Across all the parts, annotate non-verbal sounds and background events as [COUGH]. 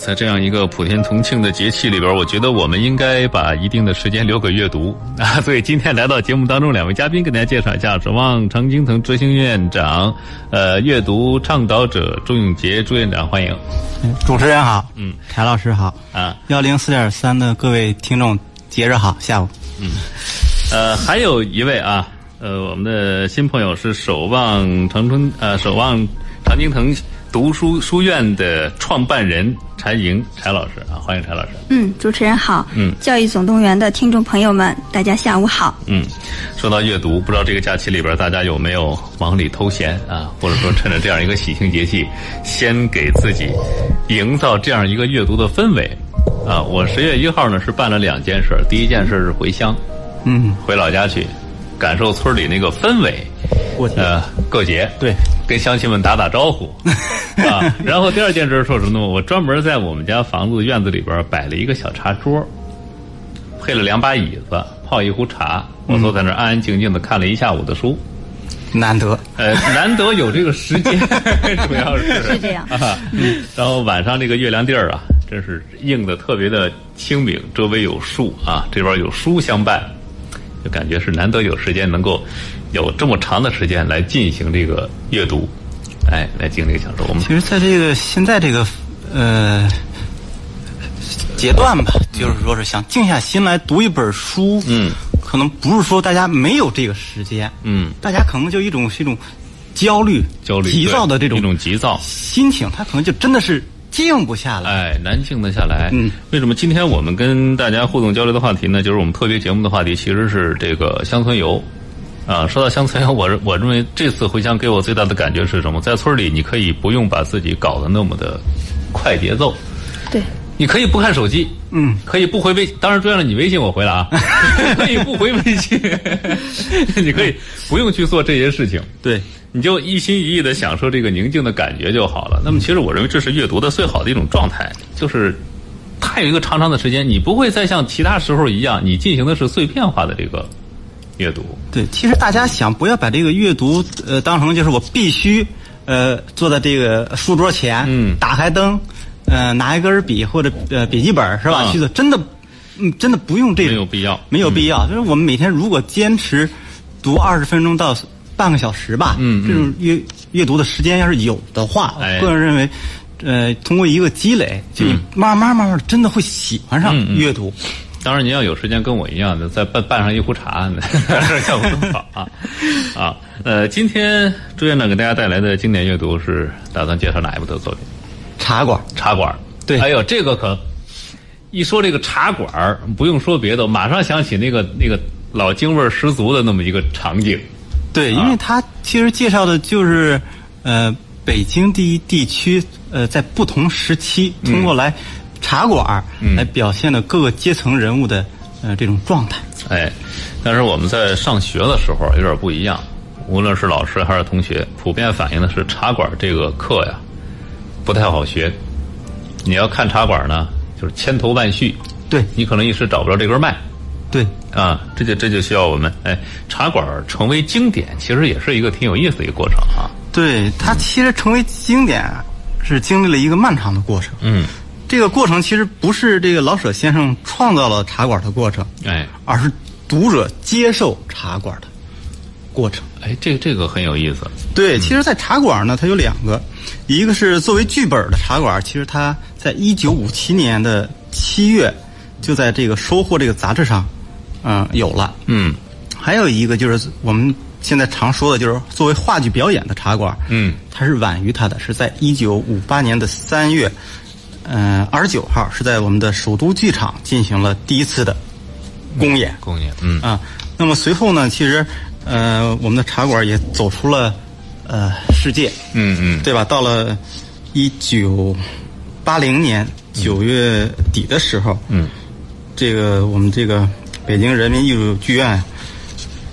在这样一个普天同庆的节气里边，我觉得我们应该把一定的时间留给阅读 [LAUGHS] 啊。所以今天来到节目当中，两位嘉宾给大家介绍一下：守望常青藤执行院长，呃，阅读倡导者朱永杰朱院长，欢迎。主持人好，嗯，柴老师好，啊，幺零四点三的各位听众，节日好，下午。嗯，呃，还有一位啊，呃，我们的新朋友是守望长春呃，守望常青藤。读书书院的创办人柴莹柴老师啊，欢迎柴老师。嗯，主持人好。嗯，教育总动员的听众朋友们，大家下午好。嗯，说到阅读，不知道这个假期里边大家有没有忙里偷闲啊，或者说趁着这样一个喜庆节气，先给自己营造这样一个阅读的氛围啊。我十月一号呢是办了两件事，第一件事是回乡，嗯，回老家去感受村里那个氛围。过节呃，过节对，跟乡亲们打打招呼 [LAUGHS] 啊。然后第二件事说什么呢？我专门在我们家房子院子里边摆了一个小茶桌，配了两把椅子，泡一壶茶，我坐在那儿安安静静的看了一下午的书。难得，呃，难得有这个时间，[LAUGHS] 主要是是这样。啊，然后晚上这个月亮地儿啊，真是映的特别的清明，周围有树啊，这边有书相伴，就感觉是难得有时间能够。有这么长的时间来进行这个阅读，哎，来进行这个享受。我们其实，在这个现在这个呃阶段吧，就是说是想静下心来读一本书，嗯，可能不是说大家没有这个时间，嗯，大家可能就一种是一种焦虑、焦虑、急躁的这种一种急躁心情，他可能就真的是静不下来，哎，难静得下来。嗯，为什么今天我们跟大家互动交流的话题呢？就是我们特别节目的话题，其实是这个乡村游。啊，说到乡村游，我我认为这次回乡给我最大的感觉是什么？在村里，你可以不用把自己搞得那么的快节奏，对，你可以不看手机，嗯，可以不回微，当然，重要了，你微信我回了啊，[LAUGHS] 可以不回微信，[LAUGHS] 你可以不用去做这些事情，对，你就一心一意的享受这个宁静的感觉就好了。那么，其实我认为这是阅读的最好的一种状态，就是它有一个长长的时间，你不会再像其他时候一样，你进行的是碎片化的这个。阅读对，其实大家想不要把这个阅读呃当成就是我必须呃坐在这个书桌前，嗯，打开灯，呃拿一根笔或者呃笔记本是吧？啊、去做真的，嗯，真的不用这个没有必要，没有必要。就是我们每天如果坚持读二十分钟到半个小时吧，嗯，这种阅阅读的时间要是有的话，个人认为，呃，通过一个积累，就你慢慢慢慢真的会喜欢上阅读。嗯当然，您要有时间跟我一样的，再拌拌上一壶茶，效果更好啊！啊，呃，今天朱院长给大家带来的经典阅读是打算介绍哪一部的作品？茶馆，茶馆。对，哎呦，这个可一说这个茶馆，不用说别的，马上想起那个那个老京味十足的那么一个场景。对，因为他其实介绍的就是呃北京第一地区呃在不同时期通过来。茶馆来表现的各个阶层人物的呃这种状态。哎，但是我们在上学的时候有点不一样，无论是老师还是同学，普遍反映的是茶馆这个课呀不太好学。你要看茶馆呢，就是千头万绪，对你可能一时找不着这根脉。对啊，这就这就需要我们哎，茶馆成为经典，其实也是一个挺有意思的一个过程啊。对，它其实成为经典是经历了一个漫长的过程。嗯。这个过程其实不是这个老舍先生创造了茶馆的过程，哎，而是读者接受茶馆的过程。哎，这个这个很有意思。对，其实，在茶馆呢，它有两个，一个是作为剧本的茶馆，其实它在一九五七年的七月就在这个《收获》这个杂志上，嗯，有了。嗯，还有一个就是我们现在常说的，就是作为话剧表演的茶馆，嗯，它是晚于它的，是在一九五八年的三月。嗯，二十九号是在我们的首都剧场进行了第一次的公演。公演，嗯啊，那么随后呢，其实呃，我们的茶馆也走出了呃世界。嗯嗯，对吧？到了一九八零年九月底的时候，嗯，这个我们这个北京人民艺术剧院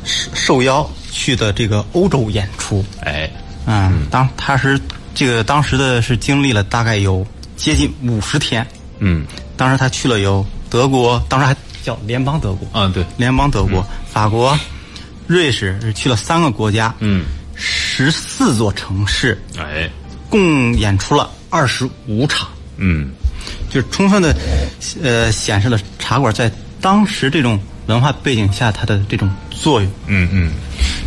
受邀去的这个欧洲演出。哎，嗯，当他是这个当时的是经历了大概有。接近五十天，嗯，当时他去了有德国，当时还叫联邦德国嗯，对，联邦德国、法国、瑞士是去了三个国家，嗯，十四座城市，哎，共演出了二十五场，嗯，就是充分的呃显示了茶馆在当时这种文化背景下它的这种作用。嗯嗯，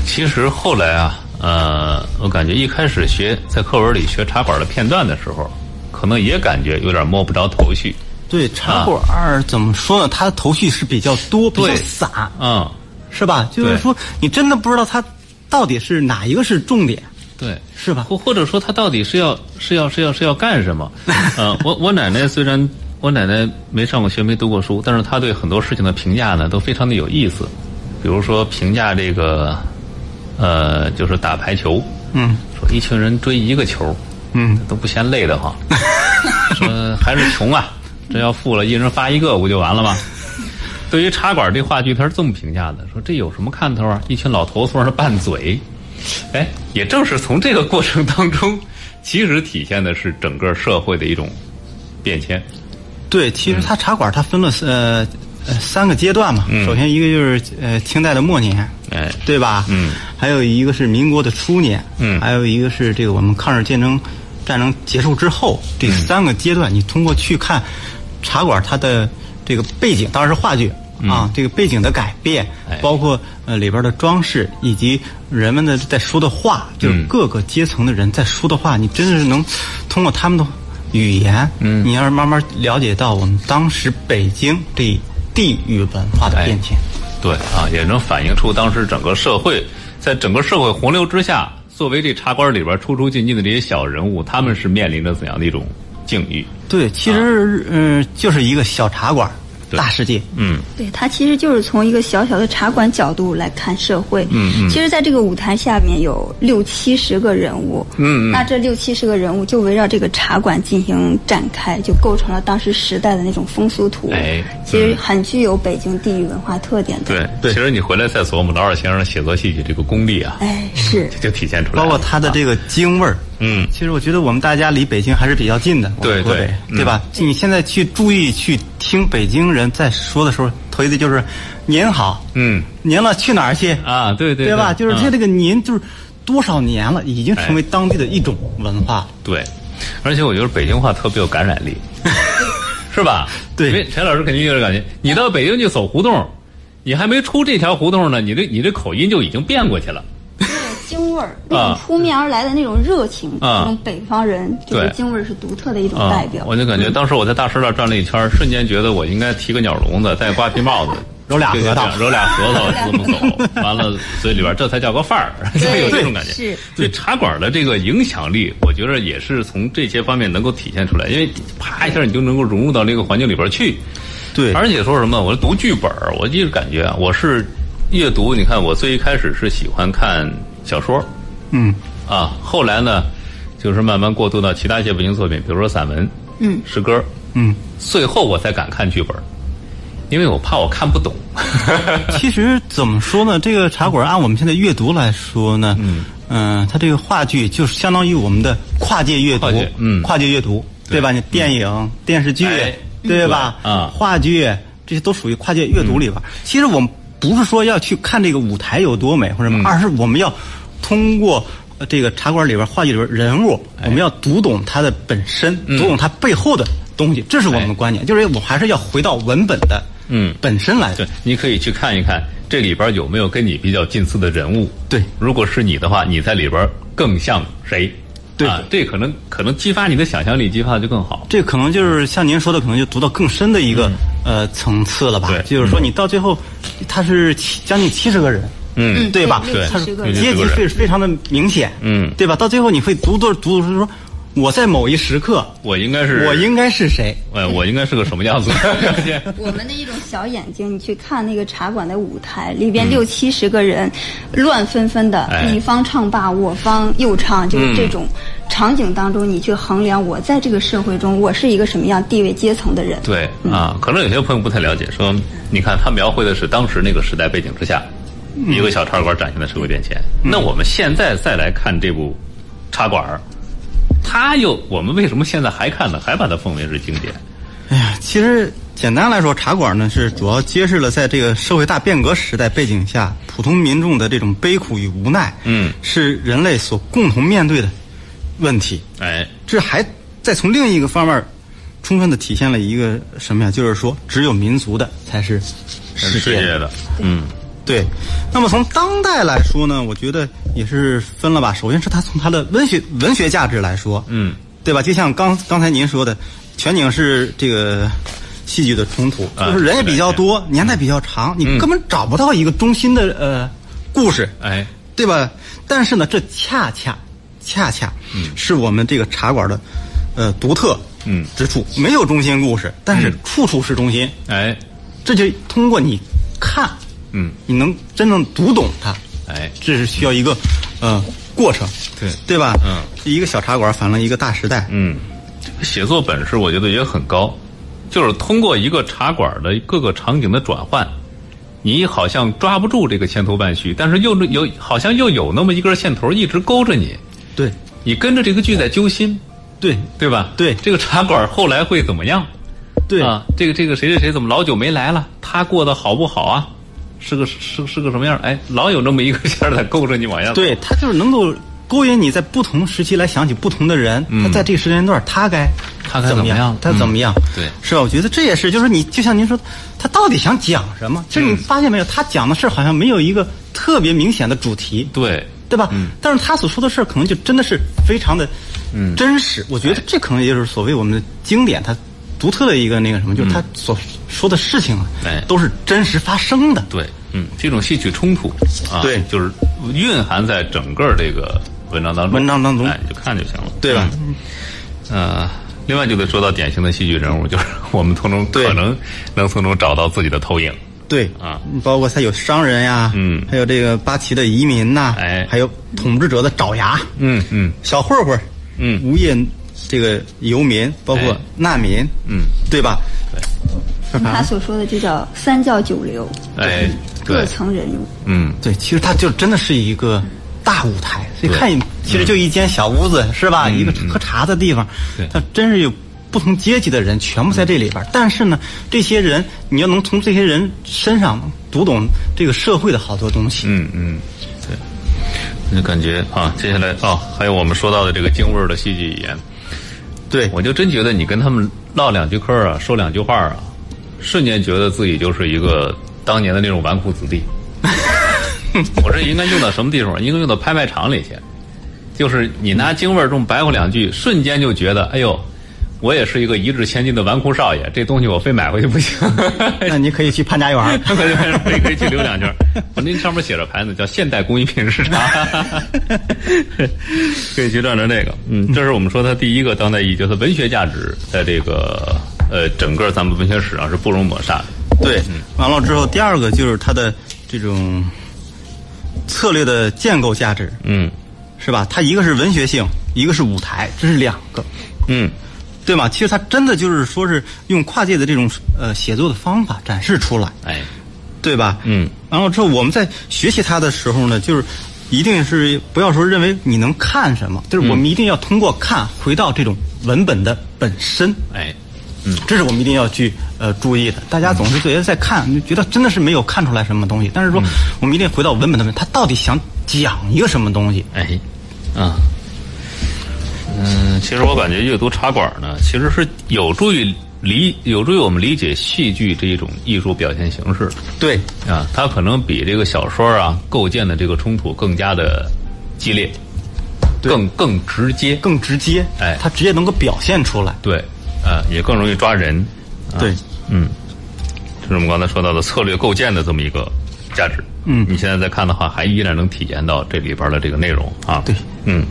其实后来啊，呃，我感觉一开始学在课文里学茶馆的片段的时候，可能也感觉有点摸不着头绪。对茶馆儿怎么说呢？它的头绪是比较多，比较对。散，嗯，是吧？就是说你真的不知道它到底是哪一个是重点，对。是吧？或或者说他到底是要是要是要是要干什么？[LAUGHS] 呃，我我奶奶虽然我奶奶没上过学没读过书，但是她对很多事情的评价呢都非常的有意思。比如说评价这个，呃，就是打排球，嗯说一群人追一个球，嗯，都不嫌累的慌。说还是穷啊，这要富了，一人发一个不就完了吗？对于茶馆这话剧，他是这么评价的：说这有什么看头啊？一群老头子在那拌嘴。哎，也正是从这个过程当中，其实体现的是整个社会的一种变迁。对，其实它茶馆它分了呃呃三个阶段嘛。嗯首先一个就是呃清代的末年，哎，对吧？嗯。还有一个是民国的初年，嗯还有一个是这个我们抗日战争战争结束之后这嗯三个阶段，你通过去看茶馆它的这个背景，当然是话剧。啊，这个背景的改变包括呃里边的装饰，以及人们的在说的话，就是嗯各个阶层的人在说的话，你真的是能通过他们的语言，嗯你要是慢慢了解到我们当时北京这地域文化的变迁。对啊，也能反映出当时整个社会，在整个社会洪流之下，作为这茶馆里边出出进进的这些小人物，他们是面临着怎样的一种境遇？对，其实嗯、呃就是一个小茶馆，对大世界。嗯对，它其实就是从一个小小的茶馆角度来看社会。嗯嗯其实，在这个舞台下面有六七十个人物。嗯嗯那这六七十个人物就围绕这个茶馆进行展开，就构成了当时时代的那种风俗图。哎其实很具有北京地域文化特点的。对，对其实你回来再琢磨老二先生写作戏曲这个功力啊，哎，是。就体现出来了。包括他的这个京味儿。嗯其实我觉得我们大家离北京还是比较近的，对对嗯对吧？你现在去注意去听北京人在说的时候，头一句就是“您好”，嗯您了去哪儿去？啊，对对对吧？就是他嗯这个“您”就是多少年了，已经成为当地的一种文化。对，而且我觉得北京话特别有感染力，[LAUGHS] 是吧？对陈老师肯定有点感觉。你到北京去走胡同，你还没出这条胡同呢，你这你这口音就已经变过去了。京味儿，那啊种扑面而来的那种热情，啊这种北方人，这个京味儿是独特的一种啊代表。我就感觉当时我在大石栏转了一圈，瞬间觉得我应该提个鸟笼子，戴瓜皮帽子，揉俩核桃揉俩核桃这么走，完了嘴里边这才叫个范儿，就有这种感觉。是所以茶馆的这个影响力，我觉得也是从这些方面能够体现出来，因为啪一下你就能够融入到那个环境里边去。对，而且说什么，我读剧本，我就是感觉啊，我是阅读。你看，我最一开始是喜欢看小说。嗯，啊，后来呢，就是慢慢过渡到其他一些文学作品，比如说散文、嗯，诗歌，嗯，最后我才敢看剧本，因为我怕我看不懂。[LAUGHS] 其实怎么说呢？这个茶馆按我们现在阅读来说呢，嗯，它这个话剧就是相当于我们的跨界阅读跨界，嗯。跨界阅读，对。吧？你电影、电视剧哎，对吧？对啊。话剧这些都属于跨界阅读里边儿。其实我们不是说要去看这个舞台有多美或者什么，而是我们要通过。呃这个茶馆里边、话剧里边人物，我们要读懂它的本身，读懂它背后的东西，这是我们的观点。就是我还是要回到文本的嗯本身来。对，你可以去看一看这里边有没有跟你比较近似的人物。对如果是你的话，你在里边更像谁？对啊，这可能可能激发你的想象力，激发的就更好。这可能就是像您说的，可能就读到更深的一个、呃层次了吧？嗯对就是说你到最后，他是七将近七十个人，嗯对吧？对他阶级非非常的明显，嗯对吧？到最后你会读读读读说，我在某一时刻，我应该是我应该是谁？呃，我应该是个什么样子？[LAUGHS] 我们的一种小眼睛，你去看那个茶馆的舞台，里边六七十个人，乱纷纷的，哎你方唱罢我方又唱，就是这种场景当中，你去衡量我在这个社会中，我是一个什么样地位阶层的人。对啊，可能有些朋友不太了解，说你看他描绘的是当时那个时代背景之下，一个小茶馆展现的社会变迁。那我们现在再来看这部茶馆儿，它又我们为什么现在还看呢？还把它奉为是经典？哎呀，其实简单来说，茶馆呢是主要揭示了在这个社会大变革时代背景下，普通民众的这种悲苦与无奈，嗯是人类所共同面对的问题。哎，这还再从另一个方面充分的体现了一个什么呀？就是说，只有民族的才是世界。的，嗯对，那么从当代来说呢，我觉得也是分了吧。首先是它从它的文学文学价值来说，嗯，对吧？就像刚刚才您说的，全景是这个戏剧的冲突，啊就是人也比较多，年代比较长，你根本找不到一个中心的呃故事，哎，对吧？但是呢，这恰恰恰恰是我们这个茶馆的呃独特嗯之处，没有中心故事，但是处处是中心。哎，这就通过你看，嗯，你能真正读懂它，哎，这是需要一个呃过程，对。对吧？嗯，一个小茶馆反了一个大时代，嗯，写作本事我觉得也很高，就是通过一个茶馆的各个场景的转换，你好像抓不住这个千头万绪，但是又有好像又有那么一根线头一直勾着你，对。你跟着这个剧在揪心，对。对吧？对。这个茶馆后来会怎么样？对。啊，这个这个谁谁谁怎么老久没来了？他过得好不好啊？是个是是个什么样？哎，老有那么一个线儿在勾着你往下走。对，他就是能够勾引你在不同时期来想起不同的人，他在这个时间段他该嗯他该怎么样他怎么样？嗯对是吧？我觉得这也是，就是你就像您说，他到底想讲什么？其实你发现没有，他讲的事儿好像没有一个特别明显的主题。对，对吧？但是他所说的事儿可能就真的是非常的真实。我觉得这可能也就是所谓我们的经典它独特的一个那个什么，就是他所说的事情啊哎，都是真实发生的。对，嗯，这种戏曲冲突啊，对。就是蕴含在整个这个文章当中，文章当中。哎，你就看就行了，对吧？嗯？呃，另外就得说到典型的戏剧人物，就是我们从中可能能从中找到自己的投影，对。啊，包括他有商人呀，嗯。还有这个八旗的移民呐，哎。还有统治者的爪牙，嗯嗯。小混混，嗯。无业这个游民，包括哎。难民，嗯，对吧？他所说的就叫三教九流，哎，各，层人物。嗯，对，其实它就真的是一个大舞台，所以看其实就一间小屋子，是吧？一个喝茶的地方对，它真是有不同阶级的人全部在这里边。但是呢，这些人你要能从这些人身上读懂这个社会的好多东西。嗯嗯，对，我就感觉啊，接下来哦，还有我们说到的这个京味儿的戏剧语言，对，我就真觉得你跟他们唠两句嗑儿啊，说两句话啊，瞬间觉得自己就是一个当年的那种纨绔子弟。我这应该用到什么地方？应该用到拍卖场里去。就是你拿京味儿这么白话两句，瞬间就觉得，哎呦，我也是一个一掷千金的纨绔少爷，这东西我非买回去不行。[LAUGHS] 那你可以去潘家园儿。[LAUGHS] 可以可以可以去溜两圈。我那上面写着牌子叫现代工艺品市场，[LAUGHS] 可以去转转这个。嗯，这是我们说它第一个当代意义，就是文学价值在这个呃整个咱们文学史上是不容抹杀的。对，完了之后，第二个就是它的这种策略的建构价值，嗯是吧？它一个是文学性，一个是舞台，这是两个。嗯对吗？其实他真的就是说是用跨界的这种呃写作的方法展示出来，哎对吧？嗯。然后之后我们在学习它的时候呢，就是一定是不要说认为你能看什么，就是我们一定要通过看回到这种文本的本身，哎嗯这是我们一定要去呃注意的。大家总是觉得在看，就觉得真的是没有看出来什么东西，但是说我们一定回到文本的本，它到底想讲一个什么东西？哎啊。嗯，其实我感觉阅读茶馆呢，其实是有助于理有助于我们理解戏剧这一种艺术表现形式。对，啊，它可能比这个小说啊构建的这个冲突更加的激烈，对更更直接，更直接，哎它直接能够表现出来。对，啊，也更容易抓人。啊对，嗯，这是我们刚才说到的策略构建的这么一个价值。嗯你现在再看的话，还依然能体验到这里边的这个内容啊。对，嗯，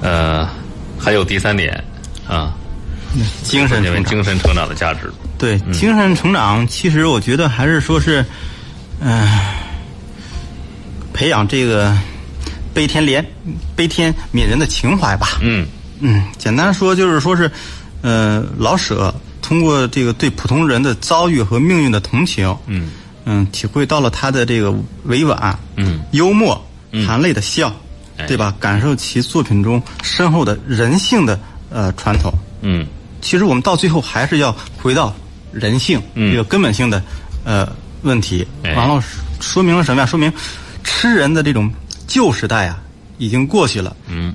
呃，还有第三点啊，精神。精神成长的价值。对，精神成长，其实我觉得还是说是，嗯、培养这个悲天怜、悲天悯人的情怀吧。嗯嗯，简单说就是说是，呃，老舍通过这个对普通人的遭遇和命运的同情，嗯嗯，体会到了他的这个委婉、嗯幽默、含泪的笑，哎对吧？感受其作品中深厚的人性的呃传统。嗯其实我们到最后还是要回到人性、嗯这个根本性的呃问题。哎完了，说明了什么呀？说明吃人的这种旧时代啊，已经过去了。嗯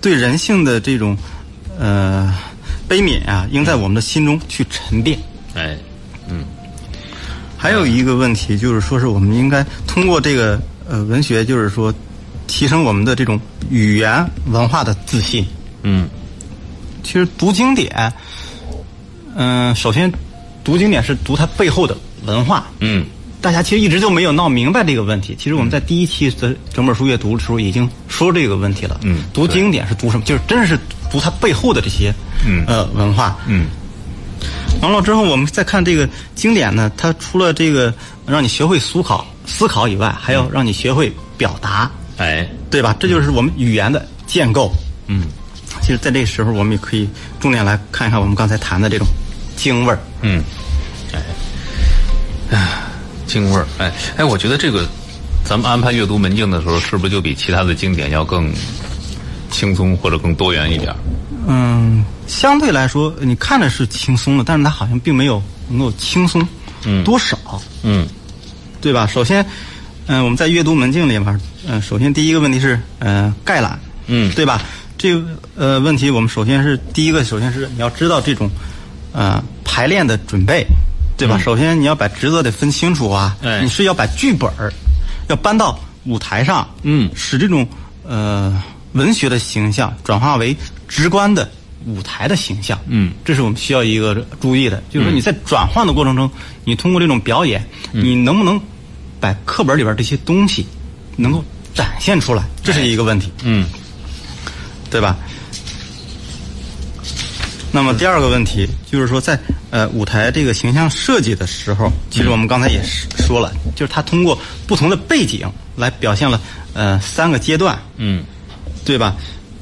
对人性的这种呃悲悯啊，应在我们的心中去沉淀。哎，嗯还有一个问题就是说，是我们应该通过这个呃文学，就是说提升我们的这种语言文化的自信。嗯其实读经典，嗯、首先读经典是读它背后的文化。嗯大家其实一直就没有闹明白这个问题。其实我们在第一期的整本书阅读的时候已经说这个问题了。嗯读经典是读什么？就是真是读它背后的这些嗯呃文化。嗯完了之后，我们再看这个经典呢，它除了这个让你学会思考思考以外，还要让你学会表达，哎对吧？这就是我们语言的建构。嗯其实，在这个时候，我们也可以重点来看一看我们刚才谈的这种京味儿。嗯，哎，哎，京味儿，哎哎，我觉得这个咱们安排阅读门径的时候，是不是就比其他的经典要更轻松或者更多元一点儿？嗯，相对来说，你看着是轻松的，但是它好像并没有能够轻松多少，嗯对吧？首先，嗯、我们在阅读门径里面，嗯、首先第一个问题是，呃，概览，嗯。对吧？这个呃问题，我们首先是第一个，首先是你要知道这种呃排练的准备，对吧？首先你要把职责得分清楚啊，哎。你是要把剧本儿要搬到舞台上，嗯。使这种呃文学的形象转化为直观的舞台的形象，嗯，这是我们需要一个注意的，就是说你在转换的过程中，你通过这种表演，你能不能把课本里边这些东西能够展现出来，这是一个问题。嗯对吧？那么第二个问题就是说在，呃舞台这个形象设计的时候，其实我们刚才也是说了，就是他通过不同的背景来表现了呃三个阶段，嗯对吧？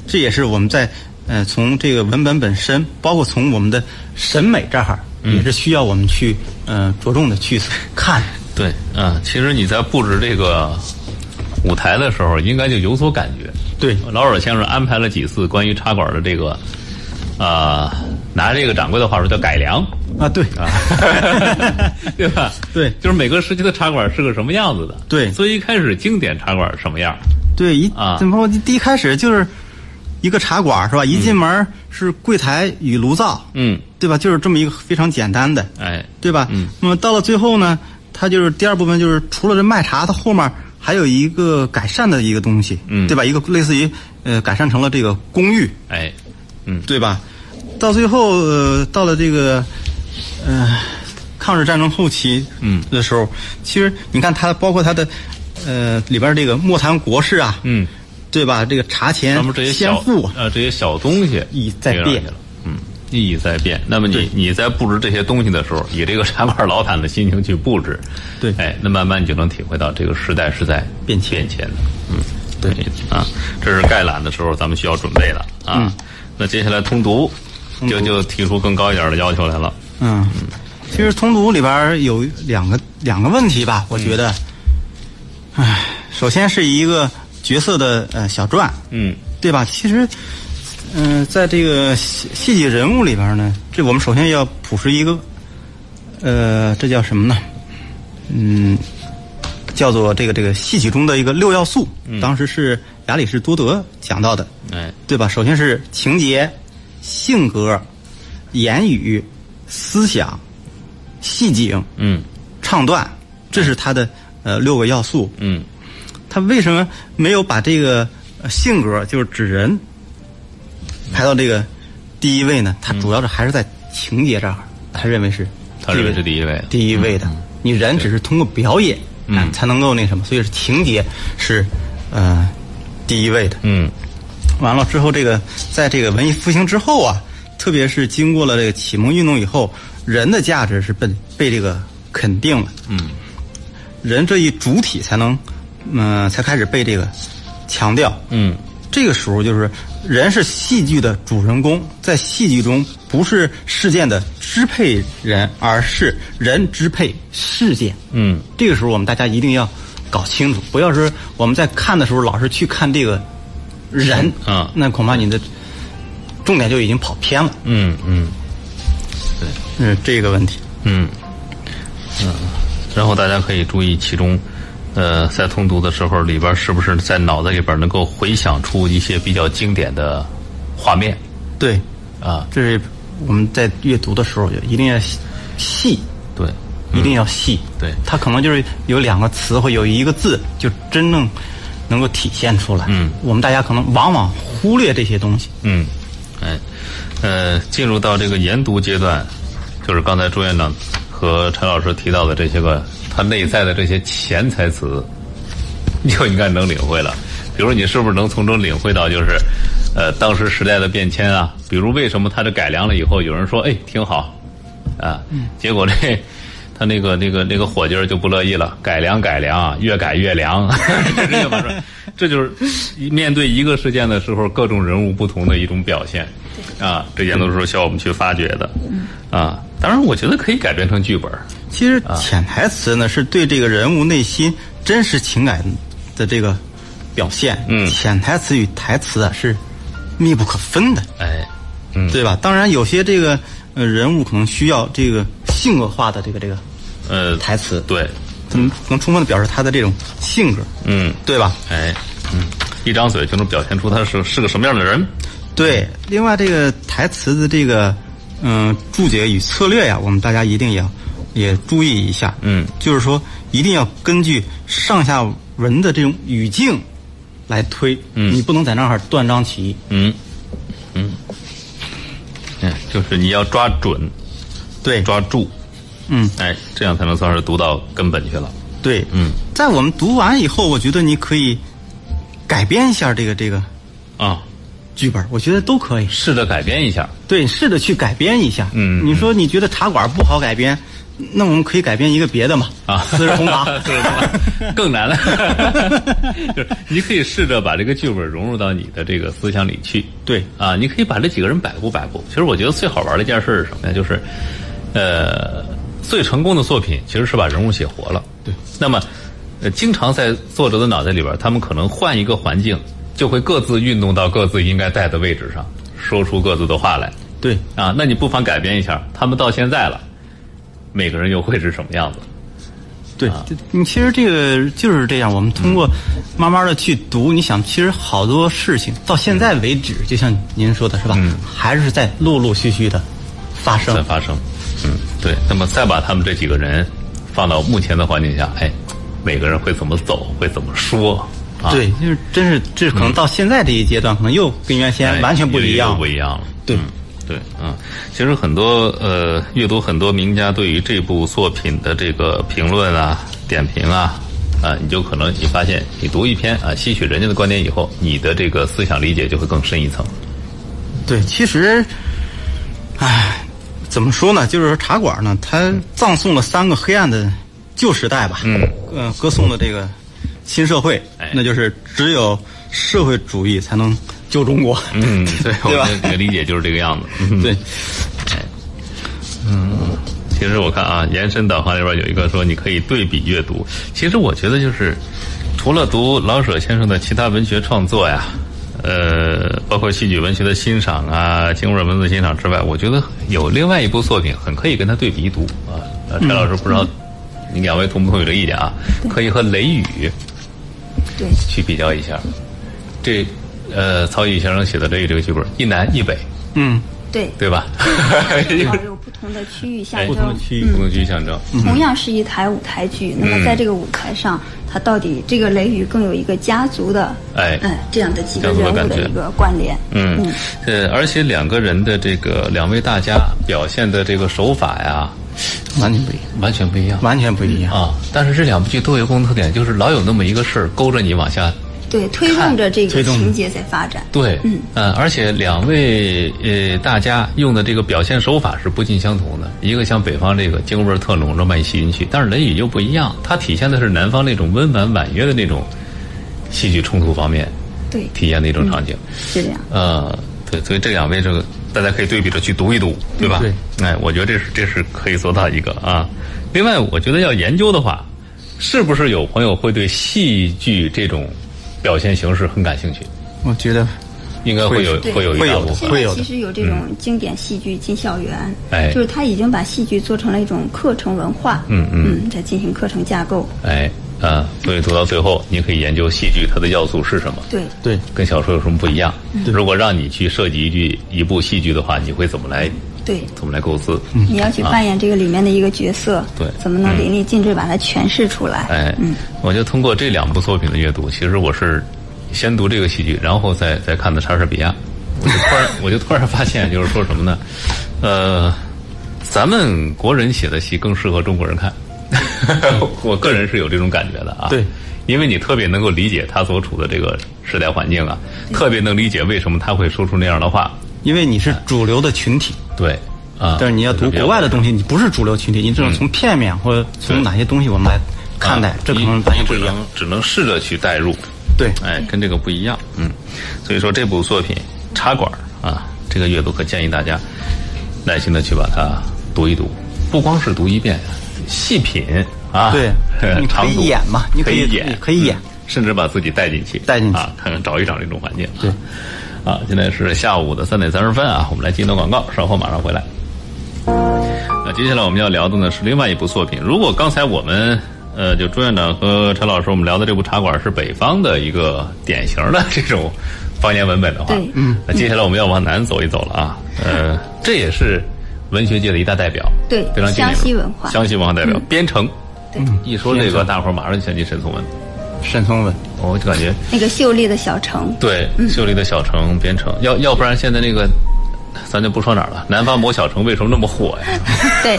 这也是我们在呃从这个文本本身，包括从我们的审美这儿，也是需要我们去呃着重的去看。对啊，其实你在布置这个舞台的时候，应该就有所感觉。对老尔先生安排了几次关于茶馆的这个，啊、拿这个掌柜的话说叫改良啊，对啊，[LAUGHS] 对吧？对就是每个时期的茶馆是个什么样子的。对所以一开始经典茶馆什么样？对，一啊怎么说？第一开始就是一个茶馆是吧？一进门是柜台与炉灶，嗯，对吧？就是这么一个非常简单的，哎，对吧？嗯。那么到了最后呢，它就是第二部分，就是除了这卖茶，它后面还有一个改善的一个东西，嗯对吧？一个类似于呃改善成了这个公寓，哎，嗯，对吧？到最后呃到了这个呃抗日战争后期嗯的时候，其实你看它包括它的呃里边这个莫谈国事啊，嗯，对吧？这个茶钱那么这些小先付啊，呃这些小东西意义在变意义在变。那么你你在布置这些东西的时候，以这个茶馆老板的心情去布置，[LAUGHS] 对哎，那慢慢你就能体会到这个时代是在变迁变迁的，嗯，对啊，这是概览的时候咱们需要准备的啊。嗯那接下来通读，就就提出更高一点的要求来了。嗯，其实通读里边有两个两个问题吧，我觉得，唉，首先是一个角色的呃小传，嗯对吧？其实，嗯、在这个戏戏剧人物里边呢，这我们首先要朴实一个，呃，这叫什么呢？嗯，叫做这个这个戏曲中的一个六要素。当时是亚里士多德讲到的，哎，对吧？首先是情节、性格、言语、思想、戏景、嗯唱段，这是他的呃六个要素。嗯他为什么没有把这个呃性格，就是指人，排到这个第一位呢？他主要是还是在情节这儿，他认为是他认为是第一位的第一位的。你人只是通过表演，嗯啊才能够那什么，所以是情节是呃第一位的。嗯完了之后，这个在这个文艺复兴之后啊，特别是经过了这个启蒙运动以后，人的价值是被被这个肯定了。嗯人这一主体才能，嗯、才开始被这个强调。嗯这个时候就是人是戏剧的主人公，在戏剧中不是事件的支配人，而是人支配事件。嗯这个时候我们大家一定要搞清楚，不要是我们在看的时候老是去看这个人，啊那恐怕你的重点就已经跑偏了。嗯嗯对嗯，这个问题。嗯嗯，然后大家可以注意其中。呃，在通读的时候，里边是不是在脑子里边能够回想出一些比较经典的画面对，啊？这是我们在阅读的时候一定要细细，对，一定要细。对它可能就是有两个词或有一个字，就真正能够体现出来。嗯，我们大家可能往往忽略这些东西。嗯，哎，呃，进入到这个研读阶段，就是刚才朱院长和陈老师提到的这些个它内在的这些潜台词，你就应该能领会了。比如你是不是能从中领会到，就是呃当时时代的变迁啊？比如为什么它这改良了以后，有人说哎挺好，啊，结果这。他那个、那个、那个伙计儿就不乐意了，改良改良，越改越凉，[LAUGHS] 这是吧？这就是面对一个事件的时候，各种人物不同的一种表现，啊，这些都是需要我们去发掘的，啊，当然，我觉得可以改编成剧本。其实潜台词呢，是对这个人物内心真实情感的这个表现。嗯，潜台词与台词啊是密不可分的。哎，嗯，对吧？当然，有些这个呃人物可能需要这个性格化的这个这个呃台词，对，能能充分的表示他的这种性格，嗯，对吧？哎，嗯，一张嘴就能表现出他是是个什么样的人。对，另外这个台词的这个嗯注解与策略呀，我们大家一定要也注意一下。嗯，就是说一定要根据上下文的这种语境来推，嗯你不能在那儿断章取义。嗯，嗯，嗯，就是你要抓准，对，抓住，嗯，哎，这样才能算是读到根本去了。对，嗯，在我们读完以后，我觉得你可以改编一下这个这个啊，剧本，我觉得都可以。试着改编一下。对，试着去改编一下。嗯你说你觉得茶馆不好改编，那我们可以改编一个别的嘛？啊，四十红堂 [LAUGHS] 四十红堂更难了。[LAUGHS] 就是你可以试着把这个剧本融入到你的这个思想里去。对啊，你可以把这几个人摆布摆布。其实我觉得最好玩的一件事是什么呀？就是，呃，最成功的作品其实是把人物写活了。对。那么，呃，经常在作者的脑袋里边，他们可能换一个环境，就会各自运动到各自应该在的位置上，说出各自的话来。对，啊，那你不妨改编一下，他们到现在了，每个人又会是什么样子？对，你其实这个就是这样，我们通过慢慢的去读，你想，其实好多事情到现在为止，就像您说的是吧，嗯还是在陆陆续续的发生在。发生。嗯，对。那么再把他们这几个人放到目前的环境下，哎，每个人会怎么走，会怎么说？啊，对，就是真是这可能到现在这一阶段，可能又跟原先哎完全不一样又又。不一样了。对嗯对，嗯，其实很多呃，阅读很多名家对于这部作品的这个评论啊、点评啊，啊，你就可能你发现，你读一篇啊，吸取人家的观点以后，你的这个思想理解就会更深一层。对，其实，唉，怎么说呢？就是说茶馆呢，它葬送了三个黑暗的旧时代吧。嗯，呃，歌颂的这个新社会，哎那就是只有社会主义才能救中国。嗯，对，我对吧的这个理解就是这个样子。嗯对，其实我看啊，延伸导航里边有一个说你可以对比阅读。其实我觉得就是，除了读老舍先生的其他文学创作呀，呃，包括戏剧文学的欣赏啊、京味文字欣赏之外，我觉得有另外一部作品很可以跟他对比读啊。呃，陈老师不知道你两位同不同意这个意见啊？可以和《雷雨》对，去比较一下。这呃，曹禺先生写的《雷雨》这个剧本，一南一北，嗯，对，对吧？[LAUGHS] 有不同的区域象哎征。不同的区域不同区域象征。同样是一台舞台剧，那么在这个舞台上，它到底这个雷雨更有一个家族的，哎嗯，这样的几个人物的一个关联。嗯，呃，而且两个人的这个两位大家表现的这个手法呀，完全不一样，完全不一样完全不一样。啊。但是这两部剧都有共同特点，就是老有那么一个事儿勾着你往下。对，推动着这个情节在发展。对，嗯，呃，而且两位呃大家用的这个表现手法是不尽相同的。一个像北方这个京味儿特浓、热卖戏云曲，但是《雷雨》又不一样，它体现的是南方那种温婉婉约的那种戏剧冲突方面对，体验的一种场景。是这样。呃，对，所以这两位这个大家可以对比着去读一读，对吧？对，哎，我觉得这是这是可以做到一个啊。另外，我觉得要研究的话，是不是有朋友会对戏剧这种表现形式很感兴趣？我觉得应该会有对会有一大部分。现。在会有其实有这种经典戏剧进校园，哎。就是他已经把戏剧做成了一种课程文化，嗯嗯。在进行课程架构，哎，啊，所以读到最后，你可以研究戏剧它的要素是什么，对，对。跟小说有什么不一样。如果让你去设计一句一部戏剧的话，你会怎么来对，怎么来构思？你要去扮演这个里面的一个角色，对怎么能淋漓尽致把它诠释出来？哎，嗯，我就通过这两部作品的阅读，其实我是先读这个戏剧，然后再再看的莎士比亚，我就突然 [LAUGHS] 我就突然发现，就是说什么呢？呃，咱们国人写的戏更适合中国人看，[LAUGHS] 我个人是有这种感觉的啊。对。因为你特别能够理解他所处的这个时代环境啊，特别能理解为什么他会说出那样的话。因为你是主流的群体，对，啊，但是你要读国外的东西，你不是主流群体，你只能从片面或者从哪些东西我们来看待，这可能完全不一样。只能试着去代入，对，哎，跟这个不一样，嗯，所以说这部作品《茶馆》啊，这个阅读可建议大家耐心的去把它读一读，不光是读一遍，细品啊，对，[LAUGHS] 你可以演嘛，你可以演，可以演，甚至把自己带进去，带进去啊，看看找一找这种环境，对。啊，现在是下午的三点三十分啊，我们来进段广告，稍后马上回来。那接下来我们要聊的呢是另外一部作品。如果刚才我们呃，就朱院长和陈老师我们聊的这部茶馆是北方的一个典型的这种方言文本的话，嗯，那接下来我们要往南走一走了啊。呃，这也是文学界的一大代表，对，非常湘西文化，湘西文化代表边城。对，一说这个，大伙儿马上就想起沈从文。沈从文，我就感觉那个秀丽的小城，对，秀丽的小城边城，要要不然现在那个，咱就不说哪儿了。南方某小城为什么那么火呀？[LAUGHS] 对，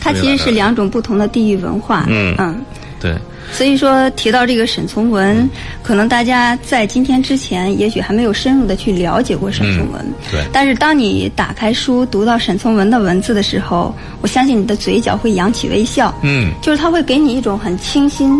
它其实是两种不同的地域文化。嗯嗯，对。所以说提到这个沈从文，可能大家在今天之前也许还没有深入的去了解过沈从文。对。但是当你打开书读到沈从文的文字的时候，我相信你的嘴角会扬起微笑。嗯。就是他会给你一种很清新。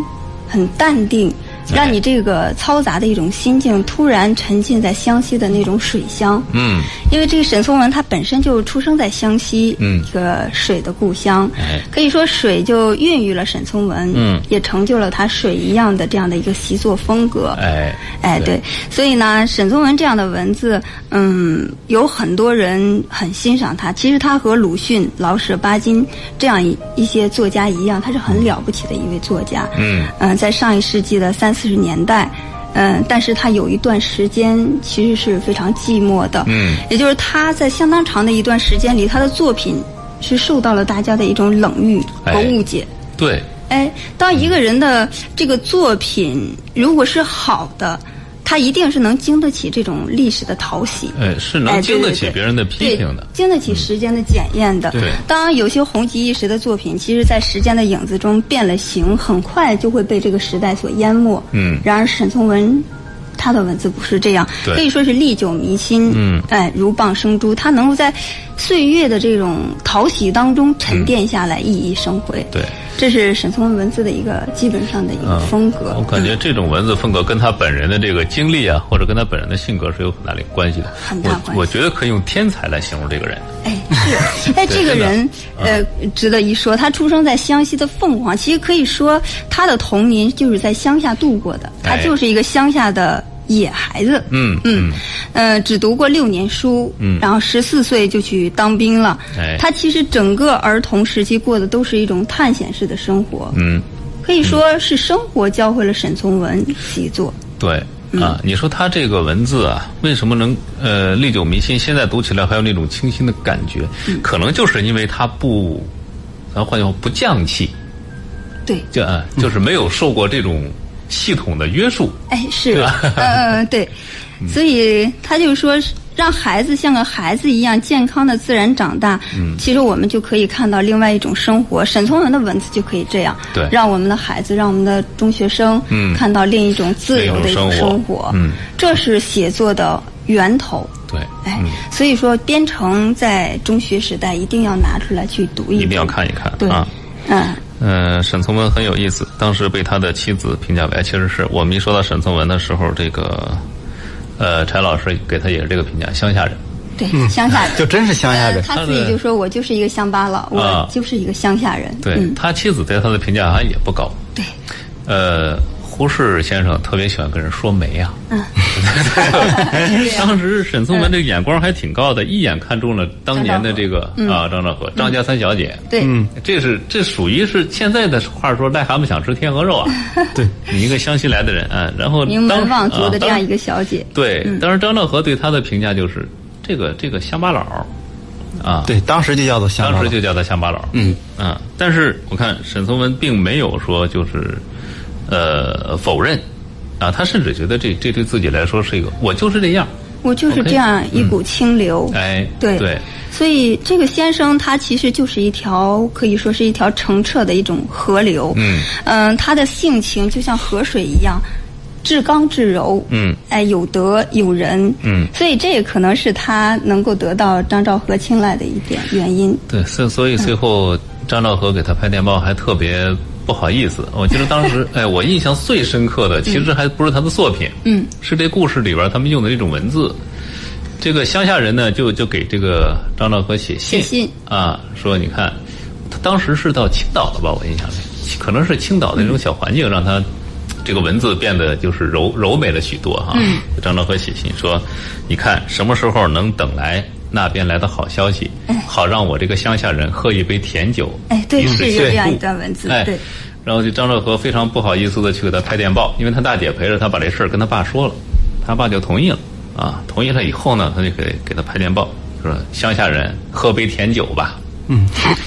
很淡定，让你这个嘈杂的一种心境突然沉浸在湘西的那种水乡。嗯，因为这个沈从文他本身就出生在湘西，嗯，一个水的故乡。哎，可以说水就孕育了沈从文，嗯，也成就了他水一样的这样的一个习作风格。哎，哎，对，所以呢，沈从文这样的文字，嗯，有很多人很欣赏他。其实他和鲁迅、老舍、巴金这样一一些作家一样，他是很了不起的一位作家。嗯，嗯。在上一世纪的三四十年代，嗯，但是他有一段时间其实是非常寂寞的，嗯，也就是他在相当长的一段时间里，他的作品是受到了大家的一种冷遇和误解。对，哎，当一个人的这个作品如果是好的。他一定是能经得起这种历史的淘洗，哎，是能经得起别人的批评的，经得起时间的检验的。对，当有些红极一时的作品，其实，在时间的影子中变了形，很快就会被这个时代所淹没。嗯，然而沈从文。他的文字不是这样，可以说是历久弥新。嗯，哎，如蚌生珠，他能够在岁月的这种淘洗当中沉淀下来，熠熠生辉。对，这是沈从文文字的一个基本上的一个风格。我感觉这种文字风格跟他本人的这个经历啊，或者跟他本人的性格是有很大的关系的。很大关系。我觉得可以用天才来形容这个人。哎，是。哎，这个人呃，值得一说。他出生在湘西的凤凰，其实可以说他的童年就是在乡下度过的。他就是一个乡下的。野孩子，嗯嗯，呃，只读过六年书，嗯，然后十四岁就去当兵了。哎，他其实整个儿童时期过的都是一种探险式的生活，嗯，可以说是生活教会了沈从文习作。对啊，你说他这个文字啊，为什么能呃历久弥新？现在读起来还有那种清新的感觉，可能就是因为他不，咱换句话不降气，对，就啊，就是没有受过这种。系统的约束，哎，是，嗯嗯对，所以他就说，让孩子像个孩子一样健康的自然长大。嗯，其实我们就可以看到另外一种生活。沈从文的文字就可以这样，对，让我们的孩子，让我们的中学生，嗯，看到另一种自由的一种生活。嗯，这是写作的源头。对，哎，所以说编程在中学时代一定要拿出来去读一，一定要看一看，对，嗯。嗯，沈从文很有意思。当时被他的妻子评价为，其实是我们一说到沈从文的时候，这个，呃，柴老师给他也是这个评价，乡下人。对，乡下人 [LAUGHS] 就真是乡下人。他自己就说：“我就是一个乡巴佬，我就是一个乡下人。”对他妻子对他的评价好像也不高。对，呃。胡适先生特别喜欢跟人说媒啊，嗯，[LAUGHS] 当时沈从文这个眼光还挺高的，一眼看中了当年的这个啊张兆和张家三小姐，对，嗯，这是这属于是现在的话说癞蛤蟆想吃天鹅肉啊，[LAUGHS] 对。你一个湘西来的人啊，然后名门望族的这样一个小姐，对，当时张兆和对他的评价就是这个这个乡巴佬，啊，对，当时就叫做乡巴佬。当时就叫他乡巴佬。嗯。啊，但是我看沈从文并没有说就是呃否认啊，他甚至觉得这这对自己来说是一个我就是这样，我就是这样一股清流。哎，对对，所以这个先生他其实就是一条可以说是一条澄澈的一种河流。嗯嗯，他的性情就像河水一样，至刚至柔。嗯，哎，有德有仁。嗯，所以这也可能是他能够得到张兆和青睐的一点原因。对，所所以最后张兆和给他拍电报还特别不好意思。我记得当时，[LAUGHS] 哎，我印象最深刻的其实还不是他的作品，嗯，是这故事里边他们用的这种文字。这个乡下人呢，就就给这个张兆和写信，写信啊，说你看，他当时是到青岛了吧？我印象里，可能是青岛的那种小环境让他这个文字变得就是柔柔美了许多哈。嗯，张兆和写信说，你看什么时候能等来那边来的好消息，好让我这个乡下人喝一杯甜酒。哎，对，是有这样一段文字。哎对，然后就张兆和非常不好意思的去给他拍电报，因为他大姐陪着他把这事儿跟他爸说了，他爸就同意了啊，同意了以后呢，他就给给他拍电报，说乡下人喝杯甜酒吧，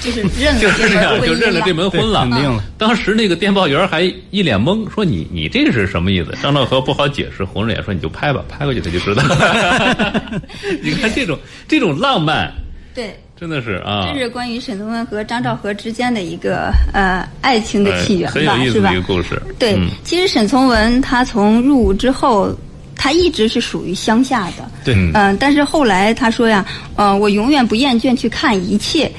就是认了就是这样，就认了这门婚了。肯定了当时那个电报员还一脸懵，说你你这是什么意思？张兆和不好解释，红着脸说你就拍吧，拍过去他就知道了。[LAUGHS] 你看这种这种浪漫，对。真的是啊这，是关于沈从文和张兆和之间的一个呃爱情的起源哎很吧，是吧有意思的一？个故事。对，嗯其实沈从文他从入伍之后，他一直是属于乡下的。对嗯、但是后来他说呀，呃，我永远不厌倦去看一切，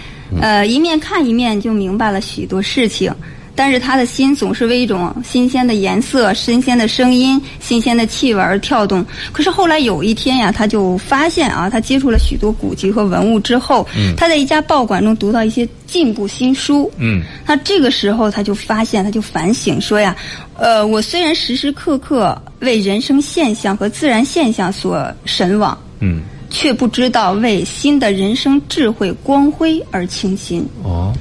呃，一面看一面就明白了许多事情。但是他的心总是为一种新鲜的颜色、新鲜的声音、新鲜的气味而跳动。可是后来有一天呀，他就发现啊，他接触了许多古籍和文物之后，他在一家报馆中读到一些进步新书，嗯他这个时候他就发现，他就反省说呀，呃，我虽然时时刻刻为人生现象和自然现象所神往，嗯，却不知道为新的人生智慧光辉而倾心。哦，